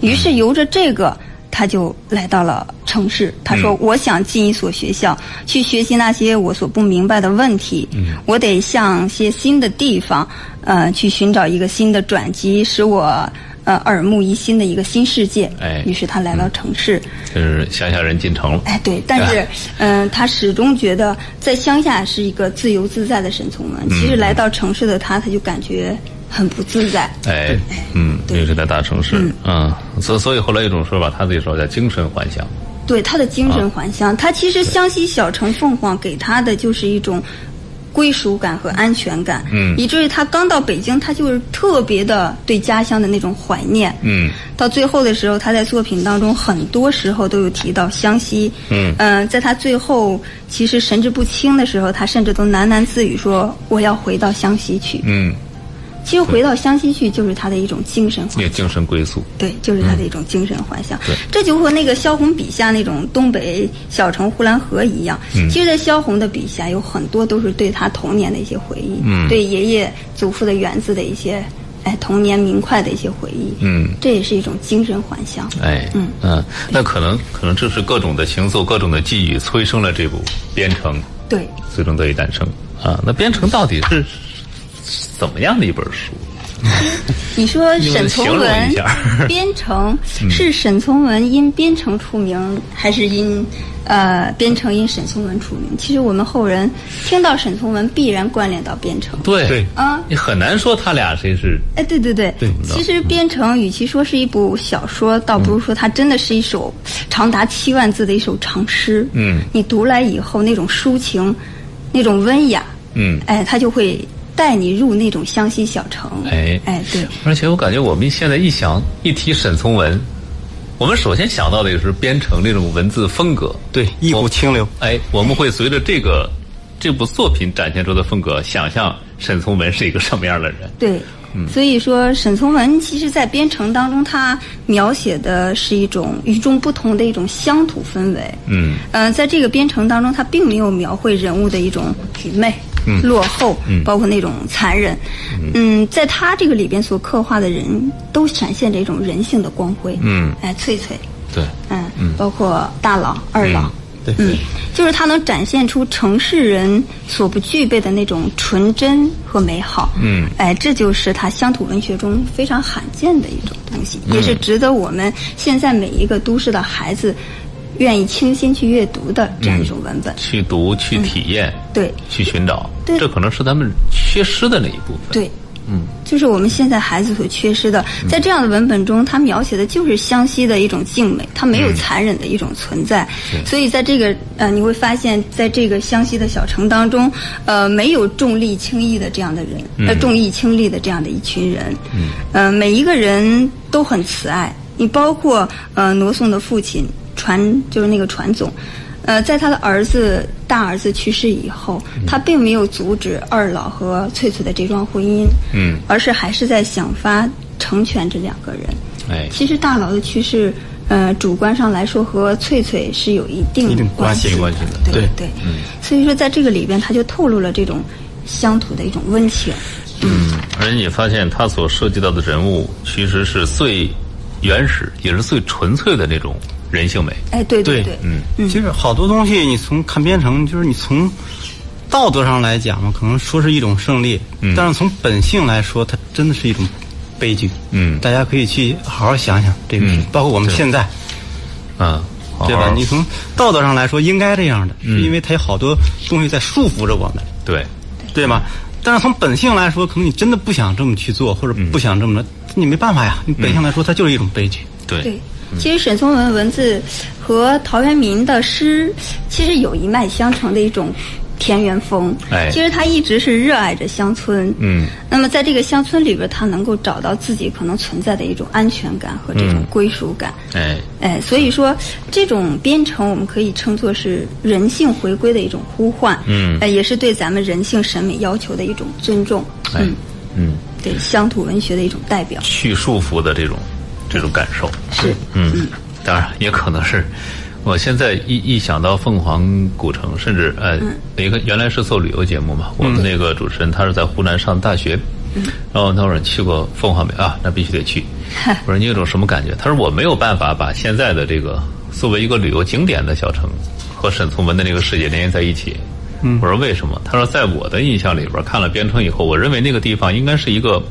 于是由着这个，他就来到了城市。他说：“我想进一所学校，去学习那些我所不明白的问题。我得向些新的地方，呃，去寻找一个新的转机，使我呃耳目一新的一个新世界。”哎于是他来到城市。就是乡下人进城了。哎，对，但是，[LAUGHS] 嗯、他始终觉得在乡下是一个自由自在的沈从文。其实来到城市的他，他就感觉很不自在。哎，嗯，对。因为是在大城市，嗯，所所以后来有一种说法，他自己说叫精神还乡。对他的精神还乡，他其实湘西小城凤凰给他的就是一种归属感和安全感，嗯。以至于他刚到北京，他就是特别的对家乡的那种怀念，嗯，到最后的时候，他在作品当中很多时候都有提到湘西，嗯。呃在他最后其实神志不清的时候，他甚至都喃喃自语说：“我要回到湘西去。嗯，其实回到湘西去就是他的一种精神还也精神归宿。对，就是他的一种精神幻想。对这就和那个萧红笔下那种东北小城呼兰河一样。嗯其实，在萧红的笔下，有很多都是对他童年的一些回忆，嗯对爷爷祖父的园子的一些，哎，童年明快的一些回忆。嗯，这也是一种精神幻想。哎，嗯嗯那可能可能这是各种的情愫、各种的际遇催生了这部《编程》，对，最终得以诞生啊。那《编程》到底是是怎么样的一本书？[LAUGHS] 你说沈从文一下《[LAUGHS] 边城》是沈从文因《编程》出名，还是因呃《编程》因沈从文出名？其实我们后人听到沈从文，必然关联到《编程》。对。对。啊，你很难说他俩谁是哎，对对对，对其实《编程》与其说是一部小说，倒不如说它真的是一首长达七万字的一首长诗。嗯。你读来以后，那种抒情，那种温雅，嗯。哎，它就会带你入那种湘西小城。哎哎，对，而且我感觉我们现在一想一提沈从文，我们首先想到的就是《编程》这种文字风格。对，一股清流。哎，我们会随着这个这部作品展现出的风格，想象沈从文是一个什么样的人。对。嗯所以说，沈从文其实在《编程》当中，他描写的是一种与众不同的一种乡土氛围。嗯嗯，在这个编程当中，他并没有描绘人物的一种愚昧、落后，包括那种残忍。嗯，在他这个里边所刻画的人都闪现着一种人性的光辉。嗯。哎，翠翠，对，嗯，包括大佬、二老，对。嗯，就是他能展现出城市人所不具备的那种纯真和美好。嗯，哎，这就是他乡土文学中非常罕见的一种东西，嗯。也是值得我们现在每一个都市的孩子愿意倾心去阅读的这样一种文本。去读、去体验、对去寻找，对这可能是咱们缺失的那一部分。对，嗯，就是我们现在孩子所缺失的，在这样的文本中，他描写的就是湘西的一种静美，它没有残忍的一种存在。所以在这个呃，你会发现在这个湘西的小城当中，呃，没有重利轻义的这样的人，呃，重义轻利的这样的一群人。嗯，呃，每一个人都很慈爱。你包括呃，罗宋的父亲传，就是那个传总。呃，在他的儿子大儿子去世以后，他并没有阻止二老和翠翠的这桩婚姻，嗯，而是还是在想法成全这两个人。哎，其实大佬的去世，呃，主观上来说和翠翠是有一定关系关系的对对对，所以说在这个里边，他就透露了这种乡土的一种温情。嗯，而且你发现他所涉及到的人物，其实是最原始，也是最纯粹的那种人性美。哎，对对对，嗯。其实好多东西，你从看编程，就是你从道德上来讲嘛，可能说是一种胜利，嗯。但是从本性来说，它真的是一种悲剧。嗯。大家可以去好好想想这个事，嗯。包括我们现在，嗯，对吧？你从道德上来说应该这样的，因为它有好多东西在束缚着我们，对，对吗？但是从本性来说，可能你真的不想这么去做，或者不想这么，你没办法呀。你本性来说，它就是一种悲剧。对。对，其实沈从文文字和陶渊明的诗其实有一脉相承的一种田园风。哎其实他一直是热爱着乡村。嗯。那么在这个乡村里边，他能够找到自己可能存在的一种安全感和这种嗯归属感。哎，哎，所以说这种编程，我们可以称作是人性回归的一种呼唤。嗯哎，也是对咱们人性审美要求的一种尊重。哎嗯，嗯，对乡土文学的一种代表。去束缚的这种这种感受。是。嗯，当然也可能是，我现在一一想到凤凰古城，甚至呃，一个原来是做旅游节目嘛，我们那个主持人他是在湖南上大学，然后他说你去过凤凰没啊？那必须得去。我说你有种什么感觉？他说我没有办法把现在的这个作为一个旅游景点的小城和沈从文的那个世界联系在一起。我说为什么？他说在我的印象里边，看了边城以后，我认为那个地方应该是一个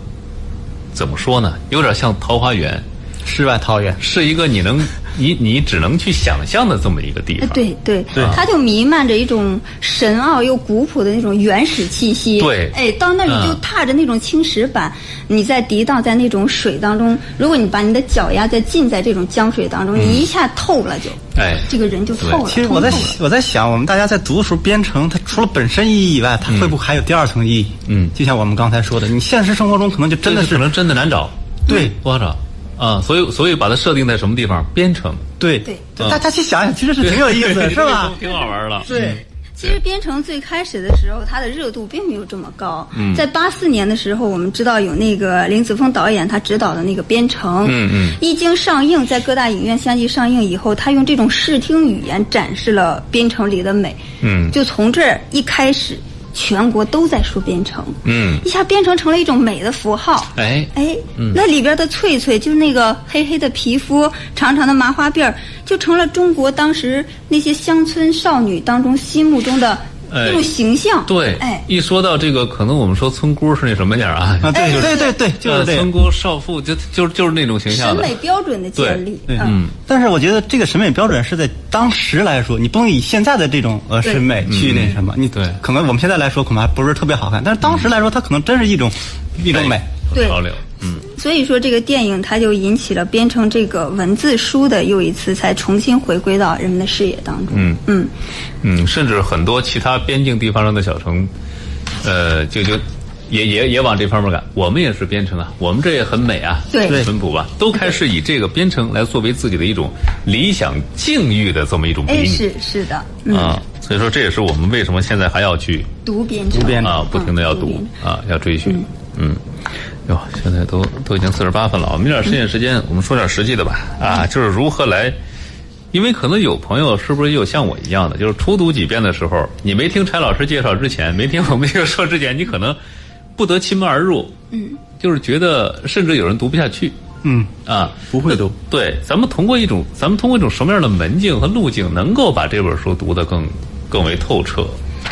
怎么说呢？有点像桃花源。世外桃源，是一个你能你你只能去想象的这么一个地哎方。，对对，对。它就弥漫着一种神奥又古朴的那种原始气息。对。哎，到那里就嗯。踏着那种青石板，你在涤荡在那种水当中，如果你把你的脚丫再浸在这种江水当中，你一下透了就，哎。这个人就透了。其实我在我在想，我们大家在读的时候，编程它除了本身意义以外，它会不会还有第二层意义？嗯。就像我们刚才说的，你现实生活中可能就真的是可能真的难找，对。不好找啊。所以所以把它设定在什么地方？编程，对对大家去想想，其实是挺有意思的，是吧？[LAUGHS] 挺好玩的。对。其实编程最开始的时候，它的热度并没有这么高。嗯在八四年的时候，我们知道有那个林子峰导演他执导的那个《编程》，嗯嗯一经上映，在各大影院相继上映以后，他用这种视听语言展示了编程里的美。嗯就从这儿一开始，全国都在说编程。嗯，一下编程成了一种美的符号。哎，哎，那里边的翠翠，就是那个黑黑的皮肤、长长的麻花辫儿，就成了中国当时那些乡村少女当中心目中的哎一种形象。对，哎，一说到这个，可能我们说村姑是那什么点儿啊？啊，对哎对对对，就是。呃村姑少妇，就就就是那种形象。审美标准的建立。对嗯，但是我觉得这个审美标准是在当时来说，你不能以现在的这种呃审美去那什么。你对可能我们现在来说可能还不是特别好看，但是当时来说，它可能真是一种一种美。对潮流，嗯，所以说这个电影它就引起了编程这个文字书的又一次才重新回归到人们的视野当中。嗯。嗯，嗯，甚至很多其他边境地方上的小城，呃，就就也也也往这方面赶。我们也是编程啊，我们这也很美啊，对。对。淳朴吧，都开始以这个编程来作为自己的一种理想境遇的这么一种比哎，拟是是的，嗯，啊。所以说，这也是我们为什么现在还要去读编程，读编程。啊，不停的要读嗯啊，要追寻，嗯。哟，现在都都已经四十八分了，我们有点时间时间，我们说点实际的吧。啊，就是如何来，因为可能有朋友是不是也有像我一样的，就是初读几遍的时候，你没听柴老师介绍之前，没听我们这个说之前，你可能不得其门而入，嗯，就是觉得甚至有人读不下去，嗯啊，不会读。对，咱们通过一种，咱们通过一种什么样的门径和路径，能够把这本书读得更更为透彻？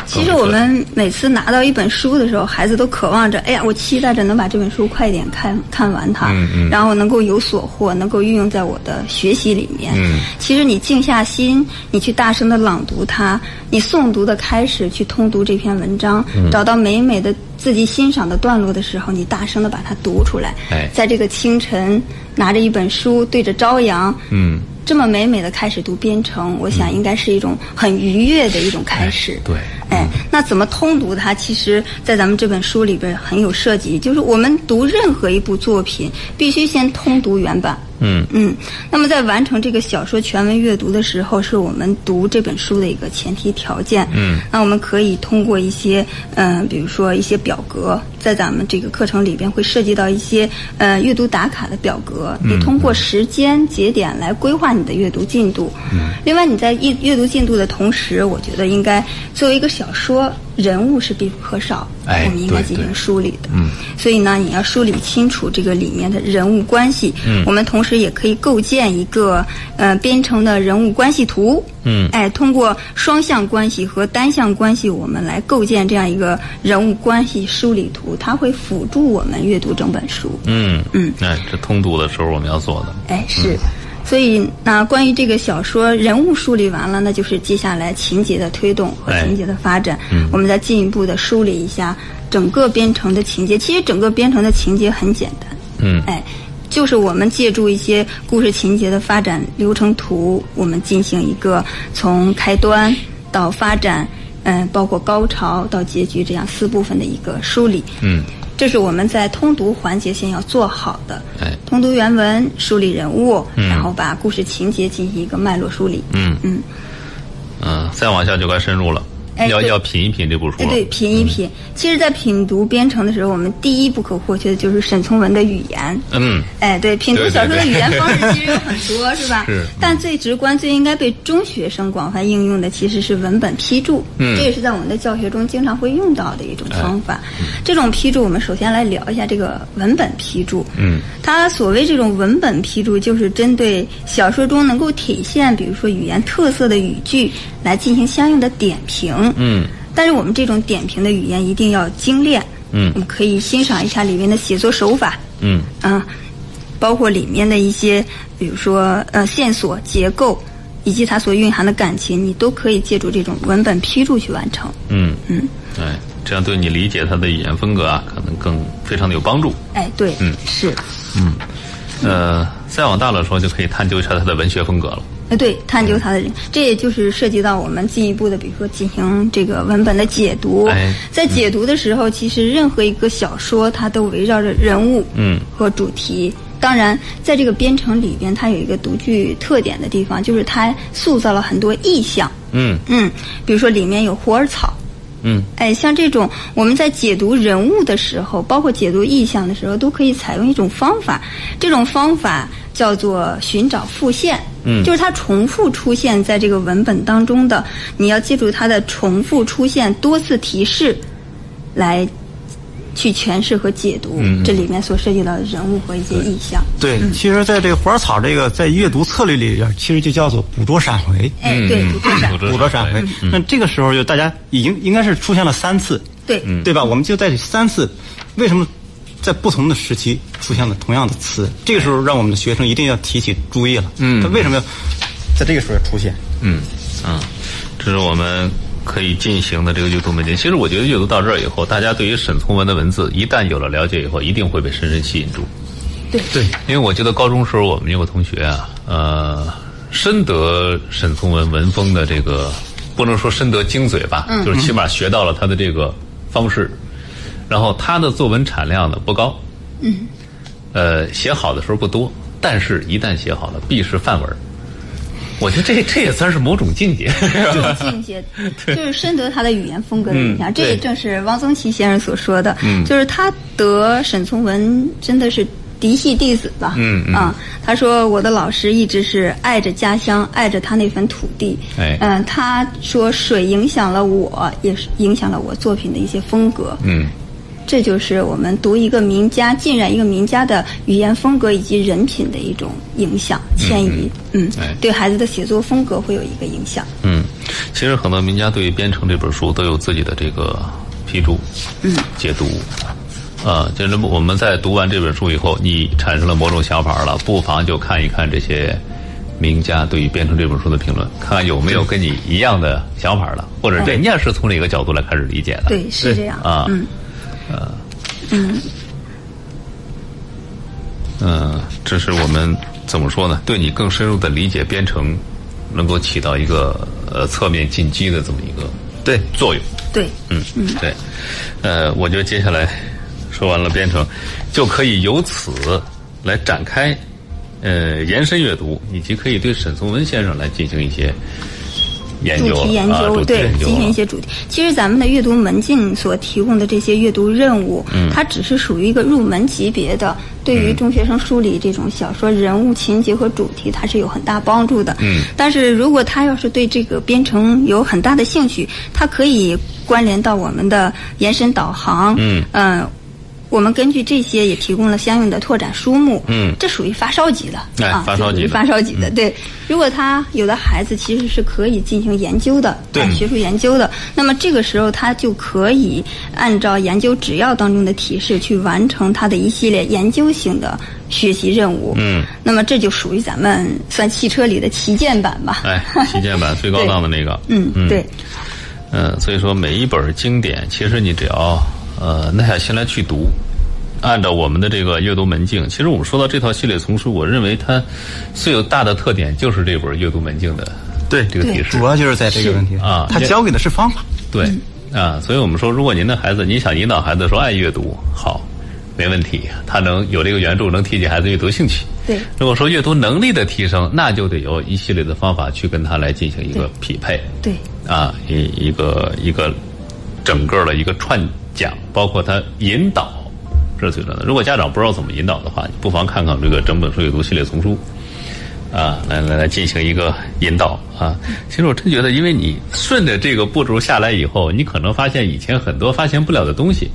其实我们每次拿到一本书的时候，孩子都渴望着，哎呀，我期待着能把这本书快点看看完它，嗯嗯然后能够有所获，能够运用在我的学习里面。嗯其实你静下心，你去大声的朗读它，你诵读的开始去通读这篇文章，嗯找到美美的自己欣赏的段落的时候，你大声的把它读出来。哎在这个清晨，拿着一本书对着朝阳，嗯，这么美美的开始读编程，我想应该是一种很愉悦的一种开始。对哎，那怎么通读它？其实，在咱们这本书里边很有设计，就是我们读任何一部作品，必须先通读原版。嗯嗯，那么在完成这个小说全文阅读的时候，是我们读这本书的一个前提条件。嗯，那我们可以通过一些，嗯、比如说一些表格，在咱们这个课程里边会涉及到一些，呃，阅读打卡的表格。你通过时间节点来规划你的阅读进度。嗯，另外你在阅阅读进度的同时，我觉得应该作为一个小说，人物是必不可少，哎我们应该进行梳理的。嗯，所以呢，你要梳理清楚这个里面的人物关系。嗯我们同时也可以构建一个呃编程的人物关系图。嗯哎，通过双向关系和单向关系，我们来构建这样一个人物关系梳理图，它会辅助我们阅读整本书。嗯嗯，哎，这通读的时候我们要做的。哎，是。所以，那关于这个小说人物梳理完了，那就是接下来情节的推动和哎情节的发展。嗯我们再进一步的梳理一下整个编程的情节。其实整个编程的情节很简单，嗯哎，就是我们借助一些故事情节的发展流程图，我们进行一个从开端到发展，嗯、包括高潮到结局这样四部分的一个梳理。嗯这是我们在通读环节先要做好的。哎。通读原文，梳理人物，嗯。然后把故事情节进行一个脉络梳理。嗯。嗯，嗯，再往下就该深入了，要哎要要品一品这部书。对对，品一品。其实，在品读编程的时候，我们第一不可或缺的就是沈从文的语言。嗯哎，对，品读小说的语言方式其实有很 [LAUGHS] 多，是吧？是嗯但最直观、最应该被中学生广泛应用的，其实是文本批注。嗯这也是在我们的教学中经常会用到的一种方法。嗯这种批注，我们首先来聊一下这个文本批注。嗯它所谓这种文本批注，就是针对小说中能够体现，比如说语言特色的语句，来进行相应的点评。嗯但是我们这种点评的语言一定要精炼。嗯我们可以欣赏一下里面的写作手法。嗯啊，包括里面的一些，比如说呃线索、结构，以及它所蕴含的感情，你都可以借助这种文本批注去完成。嗯嗯，哎，这样对你理解他的语言风格啊，可能更非常的有帮助。哎，对，嗯是，嗯呃，再往大了说，就可以探究一下他的文学风格了。呃，对，探究它的人，这也就是涉及到我们进一步的，比如说进行这个文本的解读。哎在解读的时候，其实任何一个小说，它都围绕着人物嗯和主题。当然，在这个编程里边，它有一个独具特点的地方，就是它塑造了很多意象。嗯嗯，比如说里面有虎耳草，嗯哎，像这种我们在解读人物的时候，包括解读意象的时候，都可以采用一种方法。这种方法叫做寻找复现，嗯就是它重复出现在这个文本当中的，你要记住它的重复出现多次提示，来去诠释和解读这里面所涉及到的人物和一些意象。对，其实在这个虎耳草这个在阅读策略里边，其实就叫做捕捉闪回。哎，对，嗯捕捉闪捕捉捕捉闪回，那这个时候就大家已经应该是出现了三次，对，对吧？我们就在这三次，为什么在不同的时期出现了同样的词？这个时候让我们的学生一定要提起注意了。嗯他为什么要在这个时候出现？嗯嗯，这是我们可以进行的这个阅读门径。其实我觉得阅读到这儿以后，大家对于沈从文的文字一旦有了了解以后，一定会被深深吸引住。对对，因为我记得高中时候我们有个同学啊，呃，深得沈从文文风的这个，不能说深得精髓吧，就是起码学到了他的这个方式。然后他的作文产量呢不高，嗯，呃，写好的时候不多，但是一旦写好了，必是范文儿。我觉得这这也算是某种境界，[LAUGHS] 这种境界，[LAUGHS] 就是深得他的语言风格的影响。嗯这也正是汪曾祺先生所说的，嗯就是他得沈从文真的是嫡系弟子吧。嗯嗯啊，他说我的老师一直是爱着家乡，爱着他那份土地。哎嗯、他说水影响了我，也是影响了我作品的一些风格。嗯这就是我们读一个名家、浸染一个名家的语言风格以及人品的一种影响、迁移。嗯，哎对孩子的写作风格会有一个影响。嗯，其实很多名家对于《编程》这本书都有自己的这个批注、嗯解读。啊，就是我们在读完这本书以后，你产生了某种想法了，不妨就看一看这些名家对于《编程》这本书的评论，看看有没有跟你一样的想法了，或者人家是从哪个角度来开始理解的。对，是这样。啊嗯，嗯，嗯，这是我们怎么说呢？对你更深入的理解编程，能够起到一个呃侧面进击的这么一个对作用。对，嗯嗯，对，呃，我觉得接下来说完了编程，就可以由此来展开呃延伸阅读，以及可以对沈从文先生来进行一些主题研啊，究，主题对，研究进行一些主题。其实咱们的阅读门禁所提供的这些阅读任务，嗯它只是属于一个入门级别的，对于中学生梳理这种小说人物情节和主题，它是有很大帮助的。嗯但是如果他要是对这个编程有很大的兴趣，他可以关联到我们的延伸导航。嗯呃我们根据这些也提供了相应的拓展书目，嗯这属于发烧级的，哎啊，发烧级的发烧级的，对。如果他有的孩子其实是可以进行研究的，对啊学术研究的，那么这个时候他就可以按照研究指要当中的提示去完成他的一系列研究性的学习任务。嗯，那么这就属于咱们算汽车里的旗舰版吧。哎，[LAUGHS] 旗舰版最高档的那个，嗯，对，嗯，所以说每一本经典，其实你只要呃耐下心来去读，按照我们的这个阅读门径，其实我们说到这套系列丛书，我认为它最有大的特点就是这本阅读门径的对这个提示主要就是在这个问题上啊他教给的是方法。对嗯啊，所以我们说，如果您的孩子，你想引导孩子说爱阅读，好，没问题，他能有这个援助，能提起孩子阅读兴趣。对如果说阅读能力的提升，那就得有一系列的方法去跟他来进行一个匹配。对，啊，一一个一个整个的一个串讲，包括他引导，这是最重要的。如果家长不知道怎么引导的话，你不妨看看这个整本书阅读系列丛书，啊，来来来进行一个引导啊。其实我真觉得，因为你顺着这个步骤下来以后，你可能发现以前很多发现不了的东西。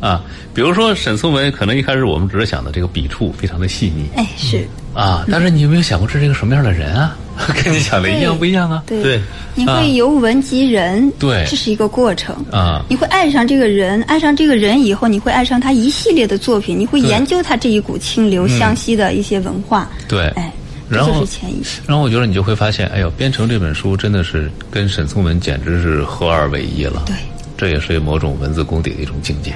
啊，比如说沈从文，可能一开始我们只是想的这个笔触非常的细腻哎，是，啊，但是你有没有想过这是一个什么样的人啊？[LAUGHS] 跟你想的一样不一样啊？对，对你啊会由文及人，对这是一个过程啊你会爱上这个人，爱上这个人以后，你会爱上他一系列的作品，你会研究他这一股清流湘西的一些文化。对哎，这然后就是迁移。然后我觉得你就会发现，哎呦，《编程》这本书真的是跟沈从文简直是合二为一了。对，这也是某种文字功底的一种境界。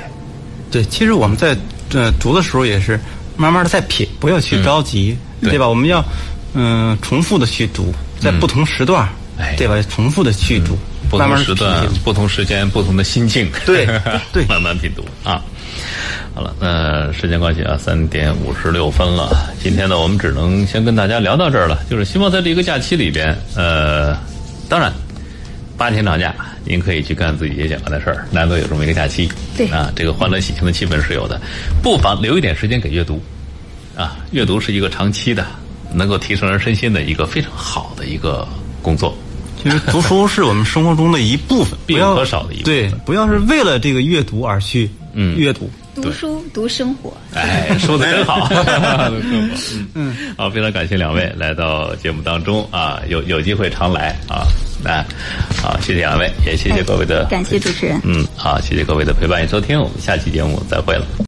对，其实我们在呃读的时候也是慢慢的在品，不要去着急，对对吧？我们要嗯、重复的去读，在不同时段，哎对吧？重复的去读，不同时段品、不同时间、不同的心境，[LAUGHS] 对对慢慢品读啊。好了，那时间关系啊，三点五十六分了。今天呢，我们只能先跟大家聊到这儿了。就是希望在这个假期里边，呃，当然八天长假，您可以去干自己也想干的事儿，难得有这么一个假期，对啊，这个欢乐喜庆的气氛是有的，不妨留一点时间给阅读，啊，阅读是一个长期的，能够提升人身心的一个非常好的一个工作。其实读书是我们生活中的一部分，[LAUGHS] 必不可少的一部分对，不要是为了这个阅读而去嗯阅读。读书读生活。哎，说的真好，[LAUGHS] 好嗯，好，非常感谢两位来到节目当中啊，有有机会常来啊，来，好，谢谢两位，也谢谢各位的，感谢主持人。嗯，好，谢谢各位的陪伴与收听，我们下期节目再会了。